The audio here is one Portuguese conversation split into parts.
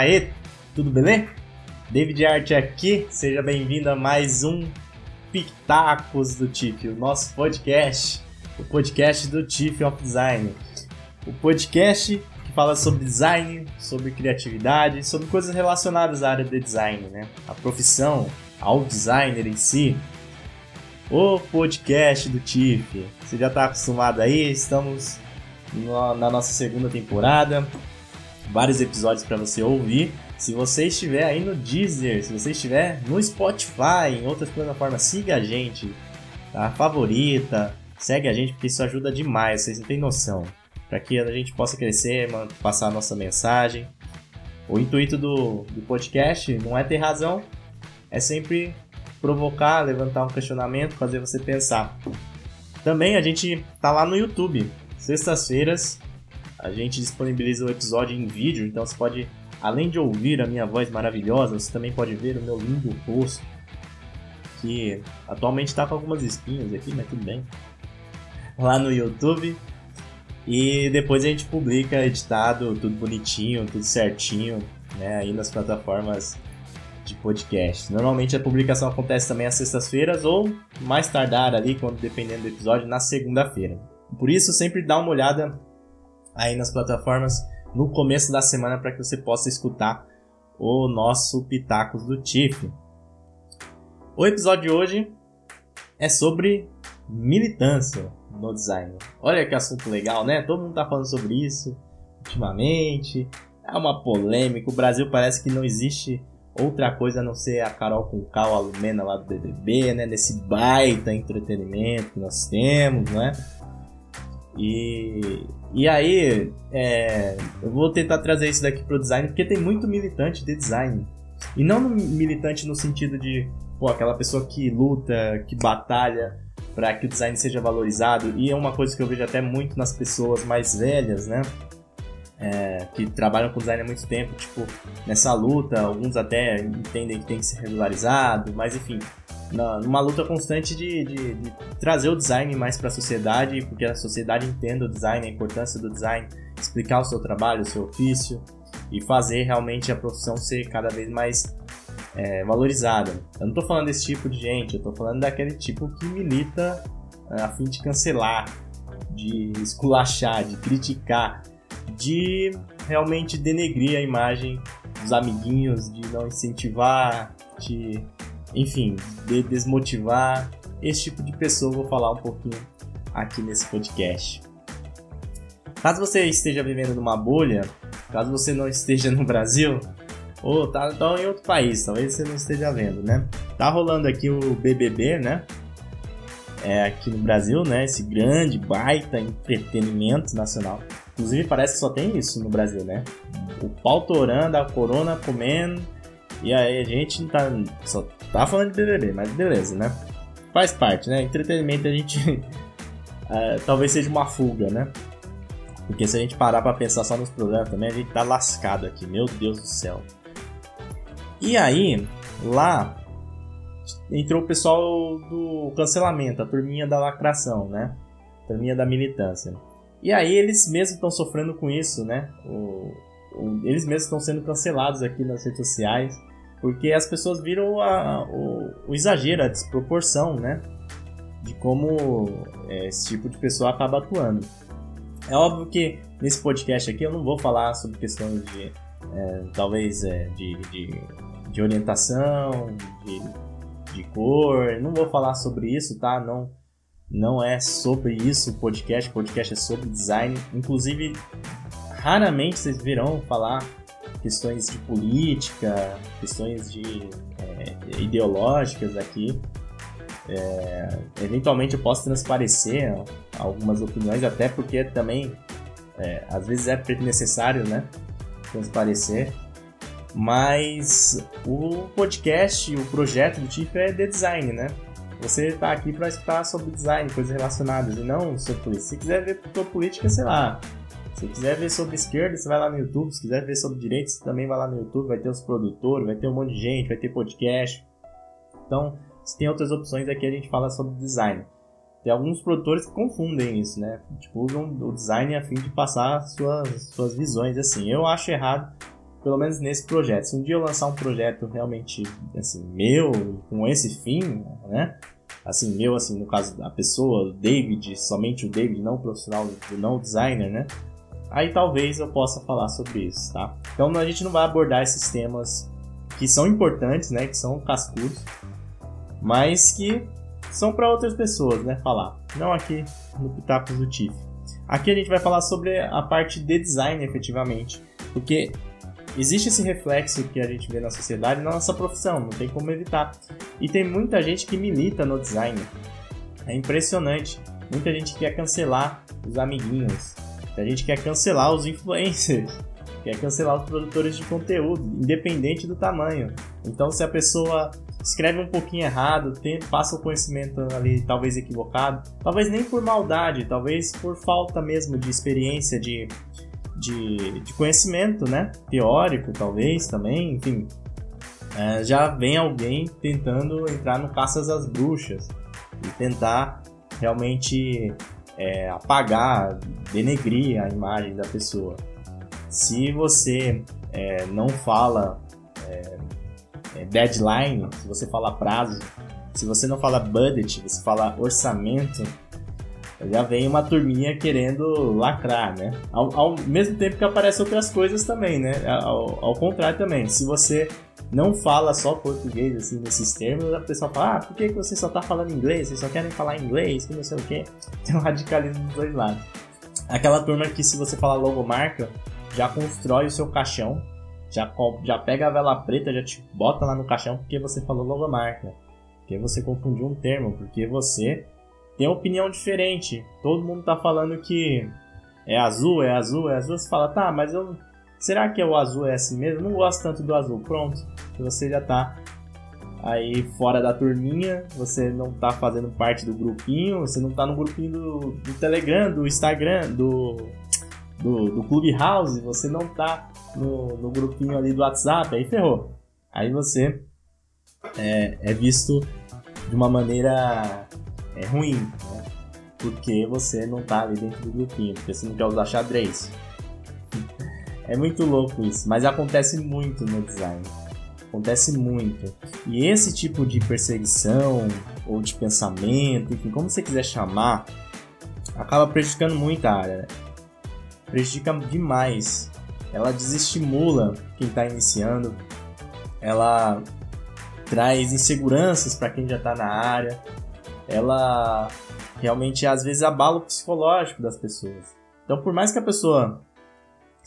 aê, tudo beleza? David Art aqui, seja bem-vindo a mais um Pitacos do TIF, o nosso podcast, o podcast do TIF of Design. O podcast que fala sobre design, sobre criatividade, sobre coisas relacionadas à área de design, né? A profissão, ao designer em si. O podcast do TIF. Você já está acostumado aí? Estamos na nossa segunda temporada. Vários episódios para você ouvir. Se você estiver aí no Deezer, se você estiver no Spotify, em outras plataformas, siga a gente, tá? Favorita, segue a gente porque isso ajuda demais, vocês não têm noção. Para que a gente possa crescer, passar a nossa mensagem. O intuito do, do podcast não é ter razão, é sempre provocar, levantar um questionamento, fazer você pensar. Também a gente tá lá no YouTube. Sextas-feiras a gente disponibiliza o episódio em vídeo, então você pode, além de ouvir a minha voz maravilhosa, você também pode ver o meu lindo rosto, que atualmente está com algumas espinhas aqui, mas tudo bem. Lá no YouTube. E depois a gente publica editado, tudo bonitinho, tudo certinho, né, aí nas plataformas de podcast. Normalmente a publicação acontece também às sextas-feiras ou mais tardar ali, quando dependendo do episódio, na segunda-feira. Por isso, sempre dá uma olhada aí nas plataformas no começo da semana para que você possa escutar o nosso Pitacos do TIFF. O episódio de hoje é sobre militância no design. Olha que assunto legal, né? Todo mundo tá falando sobre isso ultimamente. É uma polêmica. O Brasil parece que não existe outra coisa a não ser a Carol com Cal, a Lumena lá do BBB, né? Nesse baita entretenimento que nós temos, né? E, e aí, é, eu vou tentar trazer isso daqui pro design, porque tem muito militante de design. E não militante no sentido de, pô, aquela pessoa que luta, que batalha para que o design seja valorizado. E é uma coisa que eu vejo até muito nas pessoas mais velhas, né? é, que trabalham com design há muito tempo, tipo, nessa luta, alguns até entendem que tem que ser regularizado, mas enfim, numa luta constante de, de, de trazer o design mais para a sociedade, porque a sociedade entenda o design, a importância do design, explicar o seu trabalho, o seu ofício e fazer realmente a profissão ser cada vez mais é, valorizada. Eu não estou falando desse tipo de gente, eu estou falando daquele tipo que milita é, a fim de cancelar, de esculachar, de criticar, de realmente denegrir a imagem dos amiguinhos, de não incentivar, de, enfim, de desmotivar. Esse tipo de pessoa vou falar um pouquinho aqui nesse podcast. Caso você esteja vivendo numa bolha, caso você não esteja no Brasil, ou tá, tá em outro país, talvez você não esteja vendo, né? Tá rolando aqui o BBB, né? É, aqui no Brasil, né? Esse grande, baita entretenimento nacional. Inclusive, parece que só tem isso no Brasil, né? O pau torando, a corona comendo. E aí a gente tá, só tá falando de BBB, mas beleza, né? Faz parte, né? Entretenimento a gente. uh, talvez seja uma fuga, né? Porque se a gente parar pra pensar só nos programas também, a gente tá lascado aqui, meu Deus do céu. E aí, lá entrou o pessoal do cancelamento, a turminha da lacração, né? A turminha da militância. E aí eles mesmos estão sofrendo com isso, né? O, o, eles mesmos estão sendo cancelados aqui nas redes sociais, porque as pessoas viram a, o, o, exagero, a desproporção, né? De como é, esse tipo de pessoa acaba atuando. É óbvio que nesse podcast aqui eu não vou falar sobre questões de, é, talvez, é, de, de, de orientação, de, de cor, não vou falar sobre isso, tá? Não não é sobre isso o podcast, o podcast é sobre design. Inclusive, raramente vocês virão falar questões de política, questões de é, ideológicas aqui. É, eventualmente eu posso transparecer algumas opiniões, até porque também é, às vezes é necessário, né? Transparecer. Mas o podcast, o projeto do TIF é de design, né? Você está aqui para escutar sobre design, coisas relacionadas, e não sobre política. Se quiser ver sobre política, sei lá. Se quiser ver sobre esquerda, você vai lá no YouTube. Se quiser ver sobre direita, você também vai lá no YouTube. Vai ter os produtores, vai ter um monte de gente, vai ter podcast. Então, se tem outras opções aqui, a gente fala sobre design. Tem alguns produtores que confundem isso, né? Tipo, usam o design a fim de passar suas, suas visões assim. Eu acho errado, pelo menos nesse projeto. Se um dia eu lançar um projeto realmente assim meu com esse fim, né? Assim, meu assim, no caso da pessoa, o David, somente o David, não o profissional, não o designer, né? Aí talvez eu possa falar sobre isso, tá? Então a gente não vai abordar esses temas que são importantes, né, que são cascudos, mas que são para outras pessoas, né, falar. Não aqui no Pitacos do TIFF. Aqui a gente vai falar sobre a parte de design efetivamente, porque existe esse reflexo que a gente vê na sociedade na nossa profissão, não tem como evitar. E tem muita gente que milita no design. É impressionante. Muita gente quer cancelar os amiguinhos. A gente quer cancelar os influencers. Quer cancelar os produtores de conteúdo, independente do tamanho. Então, se a pessoa escreve um pouquinho errado, tem, passa o conhecimento ali talvez equivocado, talvez nem por maldade, talvez por falta mesmo de experiência, de de, de conhecimento, né? Teórico, talvez, também, enfim. É, já vem alguém tentando entrar no caças às bruxas e tentar realmente é, apagar, denegrir a imagem da pessoa. Se você é, não fala é, é, deadline, se você fala prazo, se você não fala budget, você fala orçamento, já vem uma turminha querendo lacrar, né? Ao, ao mesmo tempo que aparecem outras coisas também, né? Ao, ao, contrário também, se você não fala só português, assim, nesses termos, a pessoa fala, ah, por que, você só tá falando inglês? Vocês só querem falar inglês, que não sei o quê. Tem um radicalismo dos dois lados. Aquela turma que se você falar logomarca, já constrói o seu caixão, já, já pega a vela preta, já te bota lá no caixão porque você falou logomarca. Porque você confundiu um termo, porque você tem opinião diferente. Todo mundo tá falando que é azul, é azul, é azul. Você fala, tá, mas eu. Será que o azul é assim mesmo? não gosto tanto do azul. Pronto. Você já tá aí fora da turminha, você não tá fazendo parte do grupinho, você não tá no grupinho do, do Telegram, do Instagram, do, do, do Clubhouse, você não tá no, no grupinho ali do WhatsApp, aí ferrou. Aí você é, é visto de uma maneira é ruim, né? Porque você não tá ali dentro do grupinho, porque você não quer usar xadrez. É muito louco isso, mas acontece muito no design. Acontece muito. E esse tipo de perseguição ou de pensamento, enfim, como você quiser chamar, acaba prejudicando muito a área. Né? Prejudica demais. Ela desestimula quem está iniciando. Ela traz inseguranças para quem já está na área ela realmente às vezes abala o psicológico das pessoas. Então, por mais que a pessoa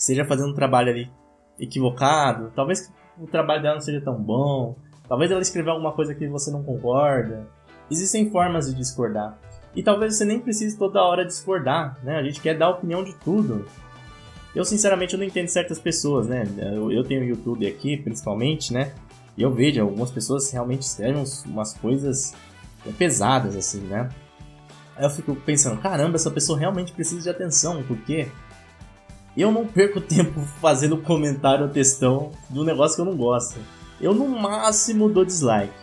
esteja fazendo um trabalho ali equivocado, talvez o trabalho dela não seja tão bom, talvez ela escreveu alguma coisa que você não concorda, existem formas de discordar. E talvez você nem precise toda hora discordar, né? A gente quer dar opinião de tudo. Eu, sinceramente, eu não entendo certas pessoas, né? Eu, eu tenho YouTube aqui, principalmente, né? E eu vejo algumas pessoas realmente escrevem umas coisas pesadas, assim, né? Aí eu fico pensando, caramba, essa pessoa realmente precisa de atenção, porque eu não perco tempo fazendo comentário ou textão do negócio que eu não gosto. Eu no máximo dou dislike.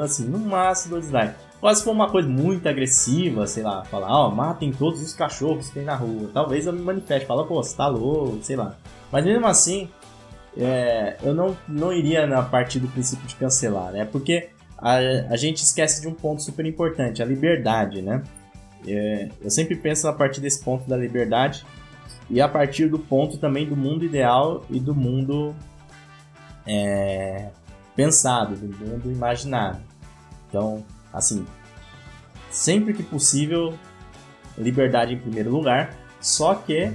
Assim, no máximo dou dislike. Quase se for uma coisa muito agressiva, sei lá, falar, ó, oh, matem todos os cachorros que tem na rua. Talvez eu me manifeste, fala, pô, você tá louco, sei lá. Mas mesmo assim, é, eu não, não iria na parte do princípio de cancelar, né? Porque a, a gente esquece de um ponto super importante, a liberdade, né? É, eu sempre penso a partir desse ponto da liberdade e a partir do ponto também do mundo ideal e do mundo é, pensado, do mundo imaginado. Então, assim, sempre que possível, liberdade em primeiro lugar, só que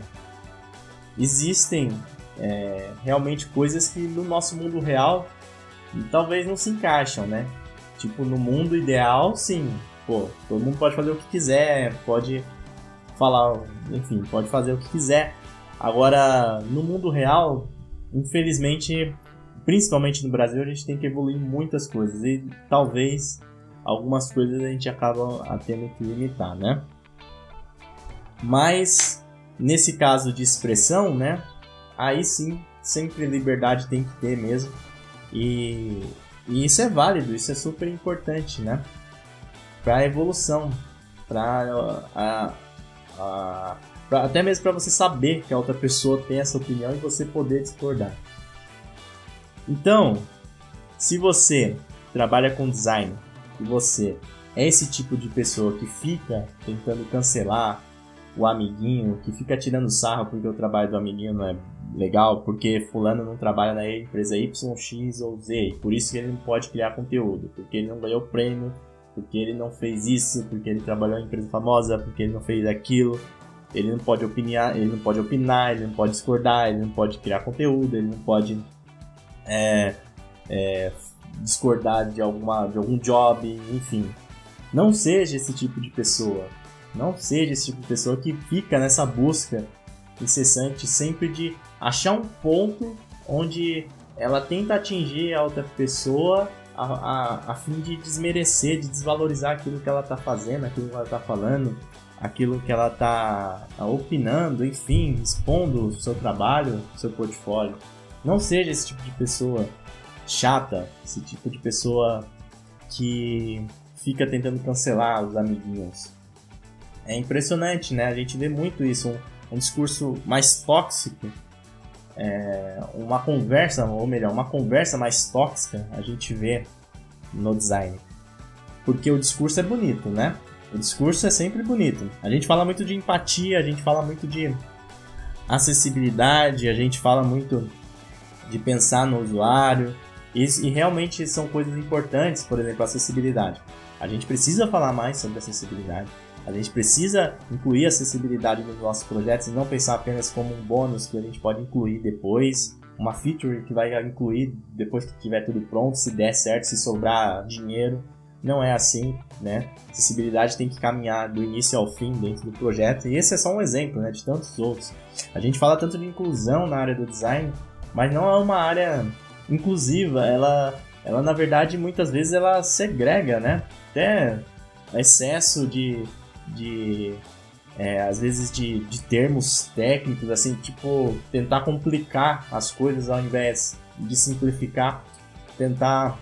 existem é, realmente coisas que no nosso mundo real talvez não se encaixam, né? Tipo, no mundo ideal, sim. Pô, todo mundo pode fazer o que quiser, pode falar, enfim, pode fazer o que quiser. Agora, no mundo real, infelizmente, principalmente no Brasil, a gente tem que evoluir muitas coisas e talvez algumas coisas a gente acaba tendo que limitar, né? Mas nesse caso de expressão, né? Aí sim, sempre liberdade tem que ter mesmo. E e isso é válido, isso é super importante, né? Para evolução, para até mesmo para você saber que a outra pessoa tem essa opinião e você poder discordar. Então, se você trabalha com design e você é esse tipo de pessoa que fica tentando cancelar o amiguinho, que fica tirando sarro porque o trabalho do amiguinho não é legal, porque fulano não trabalha na empresa Y, X ou Z, por isso que ele não pode criar conteúdo, porque ele não ganhou prêmio, porque ele não fez isso, porque ele trabalhou em empresa famosa, porque ele não fez aquilo. Ele não pode opinar, ele não pode opinar, ele não pode discordar, ele não pode criar conteúdo, ele não pode é, é, discordar de, alguma, de algum job, enfim. Não seja esse tipo de pessoa. Não seja esse tipo de pessoa que fica nessa busca incessante sempre de achar um ponto onde ela tenta atingir a outra pessoa a, a, a fim de desmerecer, de desvalorizar aquilo que ela está fazendo, aquilo que ela está falando, aquilo que ela está tá opinando, enfim, expondo o seu trabalho, o seu portfólio. Não seja esse tipo de pessoa chata, esse tipo de pessoa que fica tentando cancelar os amiguinhos. É impressionante, né? A gente vê muito isso, um, um discurso mais tóxico, é, uma conversa, ou melhor, uma conversa mais tóxica a gente vê no design. Porque o discurso é bonito, né? O discurso é sempre bonito. A gente fala muito de empatia, a gente fala muito de acessibilidade, a gente fala muito de pensar no usuário. E, e realmente são coisas importantes, por exemplo, a acessibilidade. A gente precisa falar mais sobre acessibilidade. A gente precisa incluir acessibilidade nos nossos projetos e não pensar apenas como um bônus que a gente pode incluir depois, uma feature que vai incluir depois que tiver tudo pronto, se der certo, se sobrar dinheiro. Não é assim, né? Acessibilidade tem que caminhar do início ao fim dentro do projeto, e esse é só um exemplo, né, de tantos outros. A gente fala tanto de inclusão na área do design, mas não é uma área inclusiva, ela ela na verdade muitas vezes ela segrega, né? Até excesso de de é, às vezes de, de termos técnicos, assim, tipo, tentar complicar as coisas ao invés de simplificar, tentar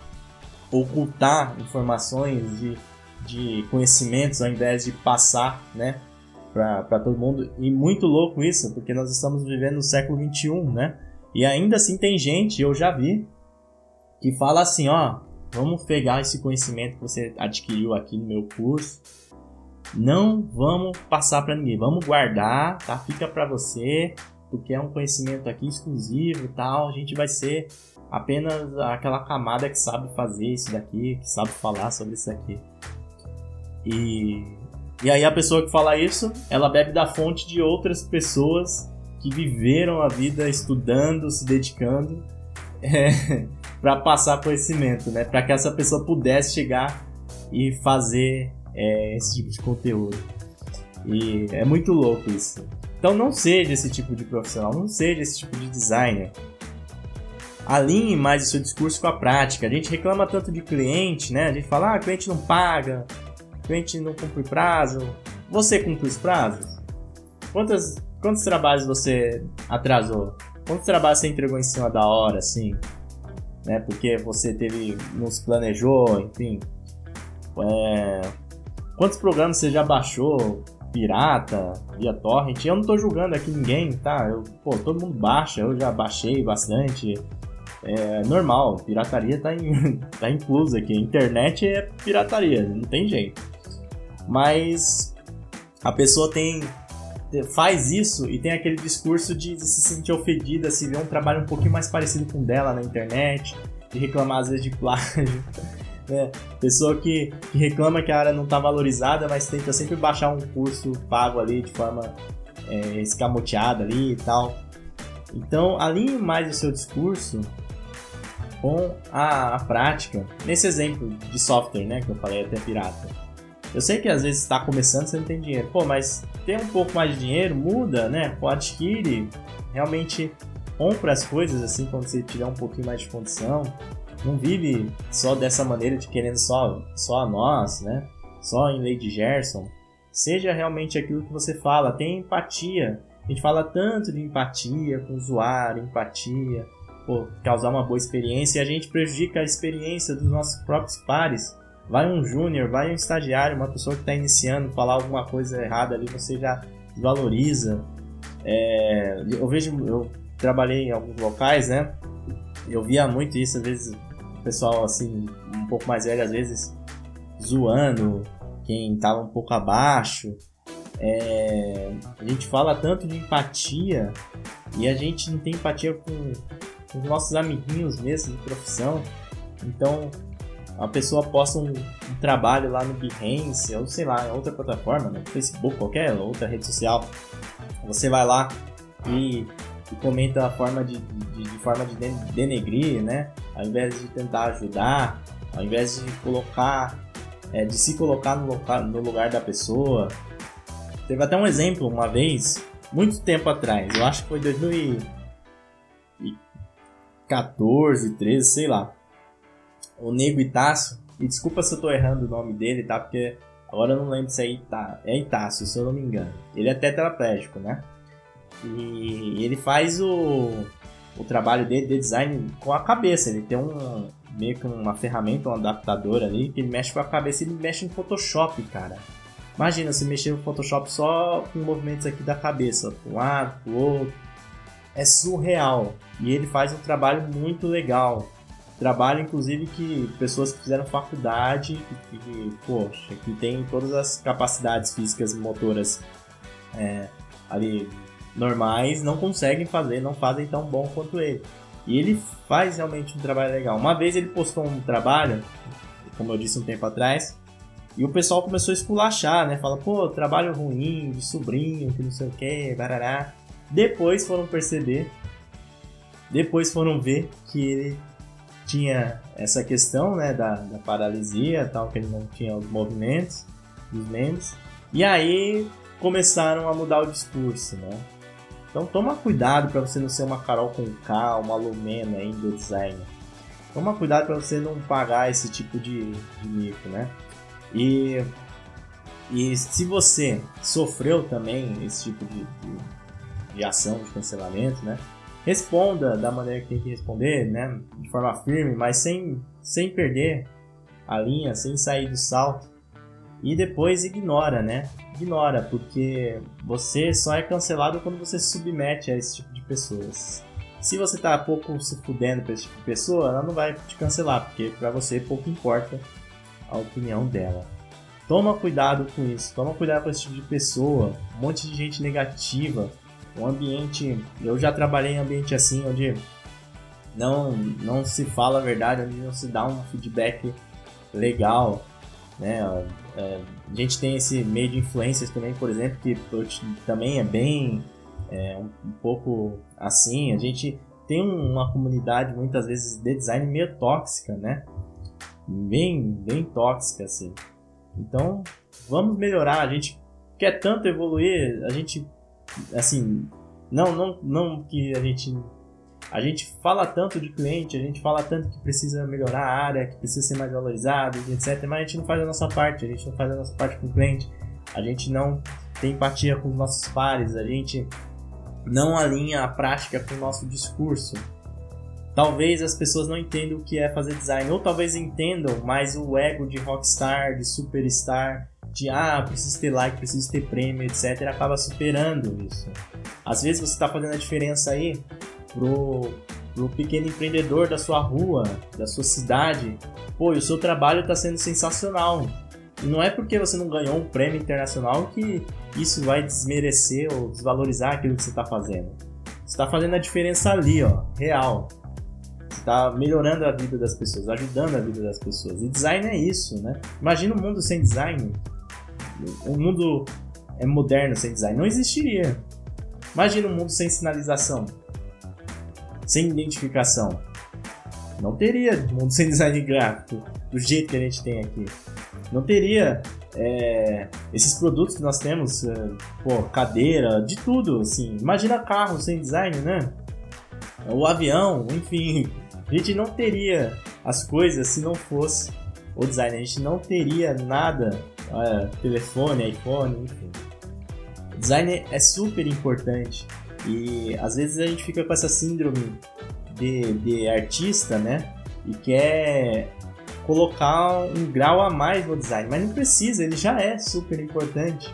ocultar informações de, de conhecimentos ao invés de passar, né, para todo mundo. E muito louco isso, porque nós estamos vivendo no século 21, né? E ainda assim tem gente, eu já vi, que fala assim, ó, vamos pegar esse conhecimento que você adquiriu aqui no meu curso não vamos passar para ninguém, vamos guardar, tá? Fica para você, porque é um conhecimento aqui exclusivo, tal. A gente vai ser apenas aquela camada que sabe fazer isso daqui, que sabe falar sobre isso aqui. E e aí a pessoa que fala isso, ela bebe da fonte de outras pessoas que viveram a vida estudando, se dedicando é, para passar conhecimento, né? Para que essa pessoa pudesse chegar e fazer é, esse tipo de conteúdo. E é muito louco isso. Então não seja esse tipo de profissional, não seja esse tipo de designer. Alinhe mais o seu discurso com a prática. A gente reclama tanto de cliente, né? A gente fala, ah, cliente não paga, cliente não cumpre prazo. Você cumpre os prazos? Quantas, quantos trabalhos você atrasou? Quantos trabalhos você entregou em cima da hora, assim? Né? Porque você teve, nos planejou, enfim. É, Quantos programas você já baixou pirata, via torrent? Eu não tô julgando aqui ninguém, tá? Eu, pô, todo mundo baixa, eu já baixei bastante. É normal, pirataria tá, em, tá inclusa aqui. internet é pirataria, não tem jeito. Mas a pessoa tem faz isso e tem aquele discurso de, se sentir ofendida se vê um trabalho um pouquinho mais parecido com o dela na internet, de reclamar às vezes de plágio. É, pessoa que, que, reclama que a área não está valorizada, mas tenta sempre baixar um curso pago ali de forma é, escamoteada ali e tal. Então, alinhe mais o seu discurso com a, a, prática. Nesse exemplo de software, né, que eu falei até pirata. Eu sei que às vezes está começando você não tem dinheiro. Pô, mas tem um pouco mais de dinheiro, muda, né? Pô, adquire, realmente compra as coisas assim quando você tiver um pouquinho mais de condição não vive só dessa maneira de querendo só, só a nós, né? Só em Lady Gerson. Seja realmente aquilo que você fala, tenha empatia. A gente fala tanto de empatia com o usuário, empatia, pô, causar uma boa experiência e a gente prejudica a experiência dos nossos próprios pares. Vai um júnior, vai um estagiário, uma pessoa que está iniciando, falar alguma coisa errada ali, você já desvaloriza. É, eu vejo, eu trabalhei em alguns locais, né? eu via muito isso, às vezes, pessoal, assim, um pouco mais velho, às vezes, zoando quem tava um pouco abaixo. É, a gente fala tanto de empatia e a gente não tem empatia com, os nossos amiguinhos mesmo de profissão. Então, a pessoa posta um, um, trabalho lá no Behance, ou sei lá, outra plataforma, no Facebook, qualquer outra rede social. Você vai lá e, comenta a forma de, de, de, forma de denegrir, né? Ao invés de tentar ajudar, ao invés de colocar, é, de se colocar no, local, no lugar da pessoa. Teve até um exemplo uma vez, muito tempo atrás, eu acho que foi 2014, 13, sei lá o Nego Itácio, e desculpa se eu tô errando o nome dele, tá? Porque agora eu não lembro se é, Ita, é Itácio, se eu não me engano. Ele é tetraplégico, né? E ele faz o, o trabalho dele de design com a cabeça. Ele tem um meio que uma ferramenta, um adaptador ali, que ele mexe com a cabeça ele mexe em Photoshop, cara. Imagina se mexer no Photoshop só com movimentos aqui da cabeça, para um lado, pro outro. É surreal. E ele faz um trabalho muito legal trabalho, inclusive, que pessoas que fizeram faculdade, que, que poxa, que tem todas as capacidades físicas e motoras é, ali normais, não conseguem fazer, não fazem tão bom quanto ele. E ele faz realmente um trabalho legal. Uma vez ele postou um trabalho, como eu disse um tempo atrás, e o pessoal começou a esculachar, né? Fala, pô, trabalho ruim, de sobrinho, que não sei o que, barará. Depois foram perceber, depois foram ver que ele tinha essa questão né, da, da paralisia, tal, que ele não tinha os movimentos dos membros. E aí começaram a mudar o discurso, né? Então toma cuidado para você não ser uma Carol com K, uma Lumena do design. Toma cuidado para você não pagar esse tipo de, de mico, né? E, e se você sofreu também esse tipo de, de, de ação de cancelamento, né? responda da maneira que tem que responder, né? De forma firme, mas sem, sem perder a linha, sem sair do salto. E depois ignora, né? Ignora, porque você só é cancelado quando você se submete a esse tipo de pessoas. Se você tá pouco se fudendo pra esse tipo de pessoa, ela não vai te cancelar, porque para você pouco importa a opinião dela. Toma cuidado com isso, toma cuidado com esse tipo de pessoa, um monte de gente negativa um ambiente. Eu já trabalhei em ambiente assim, onde não, não se fala a verdade, onde não se dá um feedback legal. Né? É, a gente tem esse meio de influências também, por exemplo, que também é bem é, um, pouco assim. A gente tem uma comunidade muitas vezes de design meio tóxica, né? Bem, bem tóxica assim. Então, vamos melhorar. A gente quer tanto evoluir, a gente assim, não, não, não que a gente a gente fala tanto de cliente, a gente fala tanto que precisa melhorar a área, que precisa ser mais valorizado, etc. Mas a gente não faz a nossa parte, a gente não faz a nossa parte com o cliente, a gente não tem empatia com os nossos pares, a gente não alinha a prática com o nosso discurso. Talvez as pessoas não entendam o que é fazer design, ou talvez entendam, mas o ego de rockstar, de superstar, de ah, preciso ter like, preciso ter prêmio, etc., acaba superando isso. Às vezes você está fazendo a diferença aí pro, pro pequeno empreendedor da sua rua, da sua cidade. Pô, o seu trabalho está sendo sensacional. E não é porque você não ganhou um prêmio internacional que isso vai desmerecer ou desvalorizar aquilo que você está fazendo. Você está fazendo a diferença ali, ó, real. Você está melhorando a vida das pessoas, ajudando a vida das pessoas. E design é isso, né? Imagina um mundo sem design o mundo é moderno sem design não existiria. Imagina um mundo sem sinalização, sem identificação. Não teria mundo sem design gráfico do jeito que a gente tem aqui. Não teria é, esses produtos que nós temos, é, pô, cadeira, de tudo, assim. Imagina carro sem design, né? O avião, enfim. A gente não teria as coisas se não fosse o design. A gente não teria nada é, telefone, iPhone, enfim. O design é super importante e às vezes a gente fica com essa síndrome de, de artista, né? E quer colocar um grau a mais no design, mas não precisa, ele já é super importante.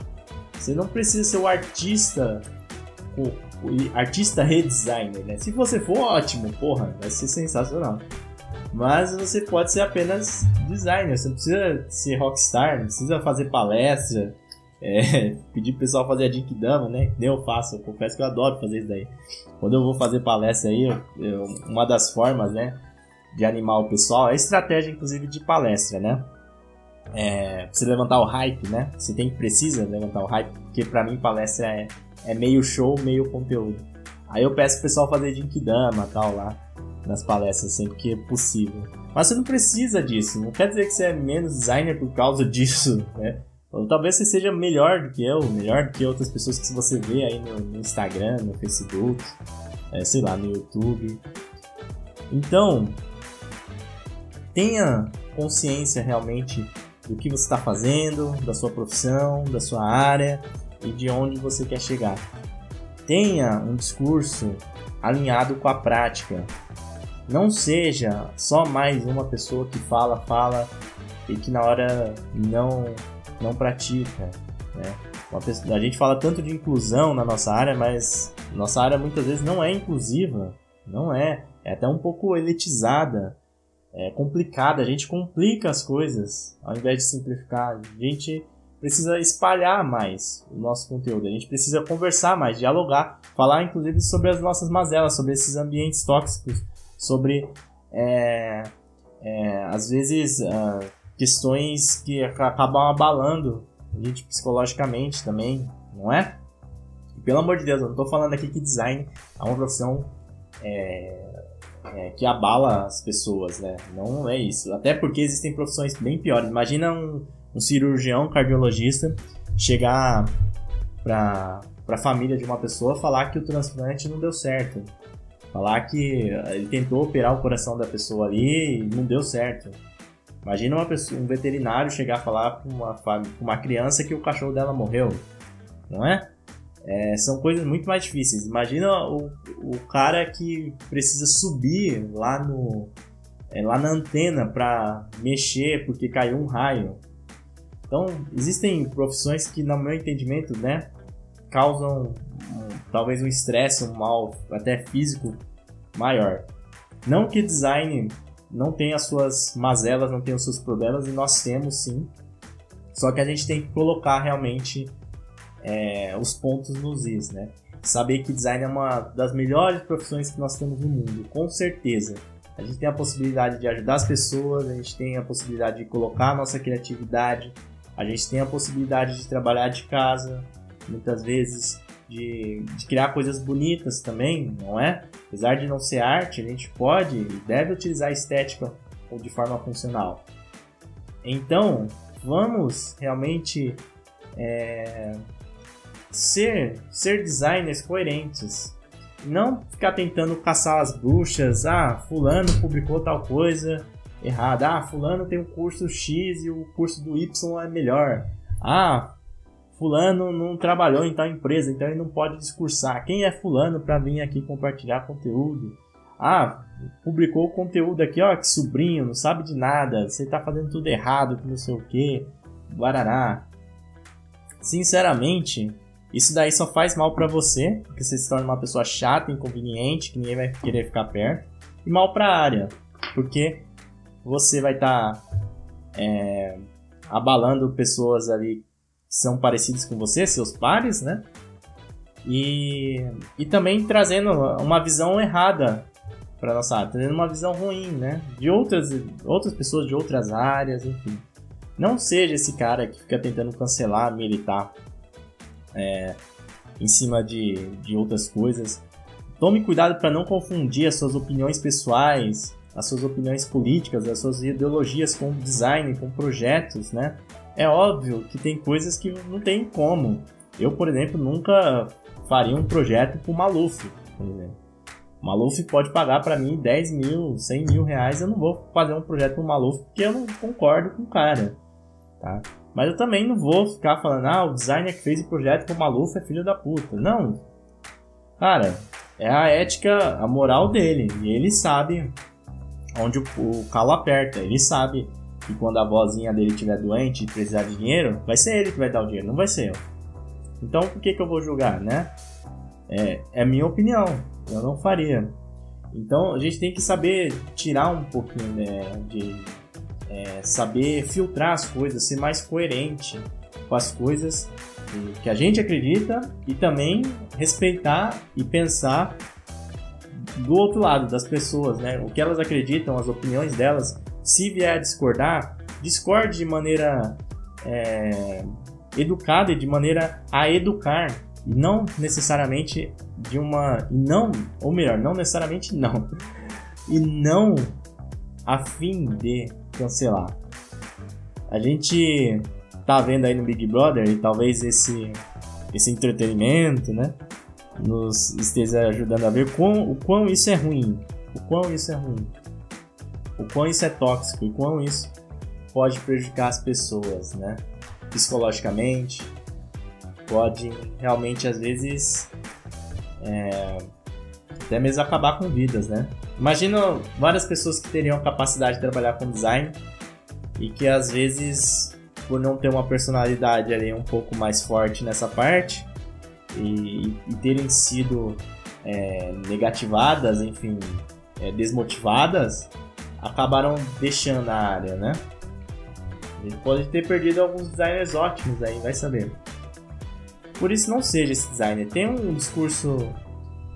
Você não precisa ser o artista, o, artista redesigner, né? Se você for ótimo, porra, vai ser sensacional. Mas você pode ser apenas designer, você não precisa ser rockstar, não precisa fazer palestra, é, pedir pro pessoal fazer a Jinkidama, né? Nem eu faço, eu confesso que eu adoro fazer isso daí. Quando eu vou fazer palestra aí, eu, eu, uma das formas, né, de animar o pessoal é estratégia, inclusive, de palestra, né? É, você levantar o hype, né? Você tem que precisa levantar o hype, porque para mim palestra é, é meio show, meio conteúdo. Aí eu peço pro pessoal fazer Jinkidama tal lá nas palestras sempre que é possível. Mas você não precisa disso, não quer dizer que você é menos designer por causa disso, né? Ou talvez você seja melhor do que eu, melhor do que outras pessoas que você vê aí no, no Instagram, no Facebook, é, sei lá, no YouTube. Então, tenha consciência realmente do que você está fazendo, da sua profissão, da sua área e de onde você quer chegar. Tenha um discurso alinhado com a prática. Não seja só mais uma pessoa que fala, fala e que na hora não não pratica. Né? Pessoa, a gente fala tanto de inclusão na nossa área, mas nossa área muitas vezes não é inclusiva. Não é. É até um pouco elitizada. É complicada. A gente complica as coisas ao invés de simplificar. A gente precisa espalhar mais o nosso conteúdo. A gente precisa conversar mais, dialogar, falar inclusive sobre as nossas mazelas, sobre esses ambientes tóxicos, sobre é, é, às vezes uh, questões que acabam abalando a gente psicologicamente também, não é? E, pelo amor de Deus, eu não estou falando aqui que design é uma profissão é, é, que abala as pessoas, né? Não é isso. Até porque existem profissões bem piores. Imagina um, um cirurgião cardiologista chegar para a família de uma pessoa falar que o transplante não deu certo. Falar que ele tentou operar o coração da pessoa ali e não deu certo. Imagina uma pessoa, um veterinário chegar a falar para uma, uma criança que o cachorro dela morreu, não é? é? São coisas muito mais difíceis. Imagina o, o cara que precisa subir lá no é, lá na antena para mexer porque caiu um raio. Então existem profissões que, no meu entendimento, né, causam talvez um estresse, um mal até físico maior. Não que design não tem as suas mazelas, não tem os seus problemas, e nós temos sim. Só que a gente tem que colocar realmente é, os pontos nos is, né? Saber que design é uma das melhores profissões que nós temos no mundo, com certeza. A gente tem a possibilidade de ajudar as pessoas, a gente tem a possibilidade de colocar a nossa criatividade, a gente tem a possibilidade de trabalhar de casa, muitas vezes de, de, criar coisas bonitas também, não é? Apesar de não ser arte, a gente pode e deve utilizar a estética de forma funcional. Então, vamos realmente é, ser, ser designers coerentes. Não ficar tentando caçar as bruxas. Ah, fulano publicou tal coisa errada. Ah, fulano tem o curso X e o curso do Y é melhor. Ah, fulano não trabalhou em tal empresa, então ele não pode discursar. Quem é fulano para vir aqui compartilhar conteúdo? Ah, publicou conteúdo aqui, ó, que sobrinho, não sabe de nada, você tá fazendo tudo errado, que não sei o que, guarará. Sinceramente, isso daí só faz mal para você, porque você se torna uma pessoa chata, inconveniente, que ninguém vai querer ficar perto, e mal para a área, porque você vai estar tá, é, abalando pessoas ali são parecidos com você, seus pares, né? E, e também trazendo uma visão errada para nossa área, trazendo uma visão ruim, né? De outras, outras pessoas de outras áreas, enfim. Não seja esse cara que fica tentando cancelar, militar é, em cima de, de outras coisas. Tome cuidado para não confundir as suas opiniões pessoais, as suas opiniões políticas, as suas ideologias com design, com projetos, né? É óbvio que tem coisas que não tem como. Eu, por exemplo, nunca faria um projeto com o Maluf, por exemplo. O Maluf pode pagar para mim 10 mil, 100 mil reais, eu não vou fazer um projeto com o Maluf porque eu não concordo com o cara, tá? Mas eu também não vou ficar falando, ah, o designer que fez o projeto com o Maluf é filho da puta. Não. Cara, é a ética, a moral dele. E ele sabe onde o, o calo aperta. Ele sabe e quando a vozinha dele estiver doente e precisar de dinheiro, vai ser ele que vai dar o dinheiro, não vai ser eu. Então por que, que eu vou julgar, né? É, é minha opinião, eu não faria. Então a gente tem que saber tirar um pouquinho né, de é, saber filtrar as coisas, ser mais coerente com as coisas que a gente acredita e também respeitar e pensar do outro lado das pessoas, né? O que elas acreditam, as opiniões delas. Se vier a discordar, discorde de maneira é, educada e de maneira a educar e não necessariamente de uma não ou melhor não necessariamente não e não a fim de cancelar a gente tá vendo aí no Big Brother e talvez esse esse entretenimento né nos esteja ajudando a ver quão, o quão isso é ruim o quão isso é ruim o quão isso é tóxico e quão isso pode prejudicar as pessoas né psicologicamente pode realmente às vezes é, até mesmo acabar com vidas, né? Imagina várias pessoas que teriam a capacidade de trabalhar com design e que às vezes por não ter uma personalidade ali um pouco mais forte nessa parte e, e terem sido é, negativadas, enfim, é, desmotivadas, acabaram deixando a área, né? Ele pode ter perdido alguns designers ótimos aí, vai saber. Por isso não seja esse designer. Tem um discurso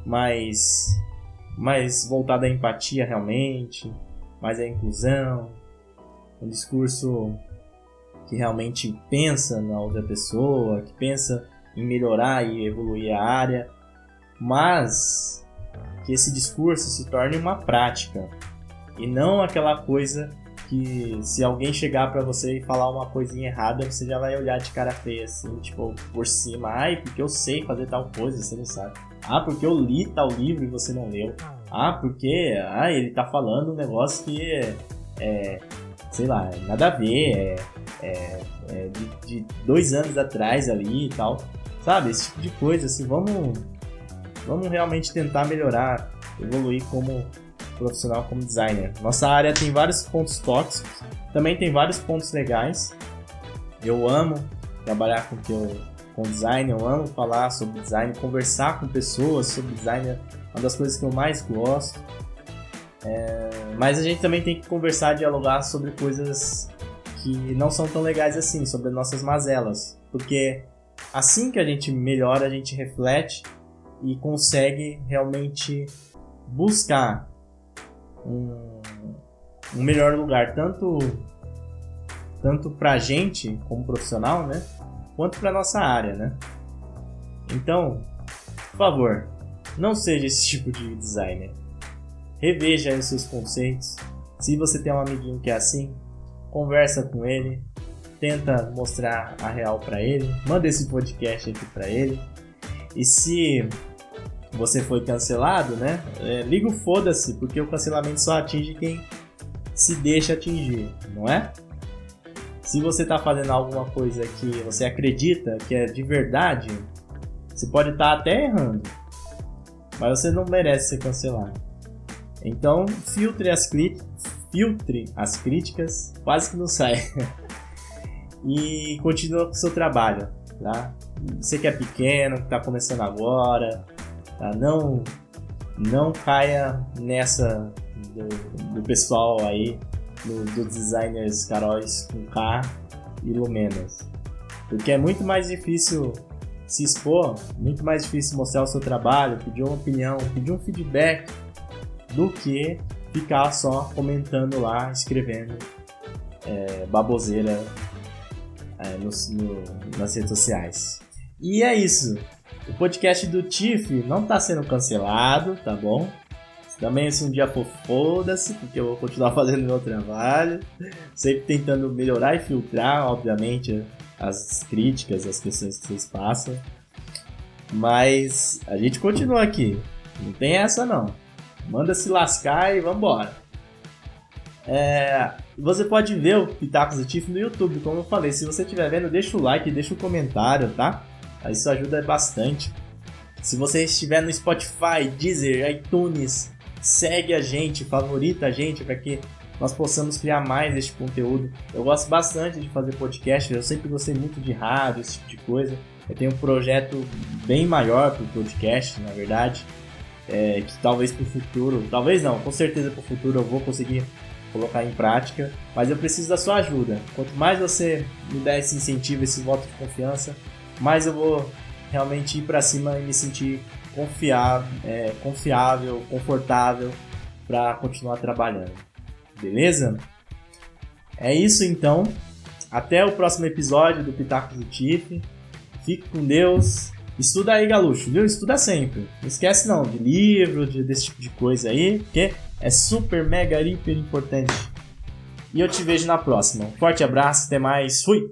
mais mais voltado à empatia realmente, mais à inclusão, um discurso que realmente pensa na outra pessoa, que pensa em melhorar e evoluir a área, mas que esse discurso se torne uma prática e não aquela coisa que se alguém chegar para você e falar uma coisinha errada, você já vai olhar de cara feia, assim, tipo, por cima. Ai, porque eu sei fazer tal coisa, você não sabe. Ah, porque eu li tal livro e você não leu. Ah, porque ah, ele tá falando um negócio que é, é sei lá, nada a ver, é, é, é de, de, dois anos atrás ali e tal. Sabe, esse tipo de coisa, assim, vamos, vamos realmente tentar melhorar, evoluir como profissional como designer. Nossa área tem vários pontos tóxicos, também tem vários pontos legais. Eu amo trabalhar com, que eu, com design, eu amo falar sobre design, conversar com pessoas sobre design é uma das coisas que eu mais gosto. É, mas a gente também tem que conversar, dialogar sobre coisas que não são tão legais assim, sobre nossas mazelas, porque assim que a gente melhora, a gente reflete e consegue realmente buscar um, um melhor lugar, tanto tanto pra gente como profissional, né? Quanto pra nossa área, né? Então, por favor, não seja esse tipo de designer. Reveja os seus conceitos. Se você tem um amiguinho que é assim, conversa com ele, tenta mostrar a real para ele, manda esse podcast aqui para ele. E se você foi cancelado, né? É, liga o foda-se, porque o cancelamento só atinge quem se deixa atingir, não é? Se você está fazendo alguma coisa que você acredita que é de verdade, você pode estar tá até errando, mas você não merece ser cancelado. Então, filtre as, filtre as críticas, quase que não sai. e continua com o seu trabalho, tá? Você que é pequeno, que está começando agora, Tá? Não, não caia nessa do, do pessoal aí, do, do designers Caróis com K e Lumenas. Porque é muito mais difícil se expor, muito mais difícil mostrar o seu trabalho, pedir uma opinião, pedir um feedback, do que ficar só comentando lá, escrevendo é, baboseira é, no, no, nas redes sociais. E é isso. O podcast do Tiff não tá sendo cancelado, tá bom? Também se um dia for foda-se, porque eu vou continuar fazendo meu trabalho. Sempre tentando melhorar e filtrar, obviamente, as críticas, as questões que vocês passam. Mas a gente continua aqui. Não tem essa não. Manda se lascar e vambora. É, você pode ver o Pitacos do Tiff no YouTube, como eu falei. Se você estiver vendo, deixa o like, deixa o comentário, tá? Isso ajuda bastante. Se você estiver no Spotify, Deezer, iTunes, segue a gente, favorita a gente para que nós possamos criar mais este conteúdo. Eu gosto bastante de fazer podcast, eu sempre gostei muito de rádio, esse tipo de coisa. Eu tenho um projeto bem maior para o podcast, na verdade, é, que talvez para o futuro, talvez não, com certeza para o futuro eu vou conseguir colocar em prática, mas eu preciso da sua ajuda. Quanto mais você me der esse incentivo, esse voto de confiança, mais eu vou realmente ir para cima e me sentir confiável, é, confiável confortável para continuar trabalhando. Beleza? É isso então. Até o próximo episódio do Pitacos do Tiff. Fique com Deus. Estuda aí, Galuxo, viu? Estuda sempre. Não esquece não de livro, de, desse tipo de coisa aí, porque é super, mega, hiper importante. E eu te vejo na próxima. Forte abraço, até mais. Fui!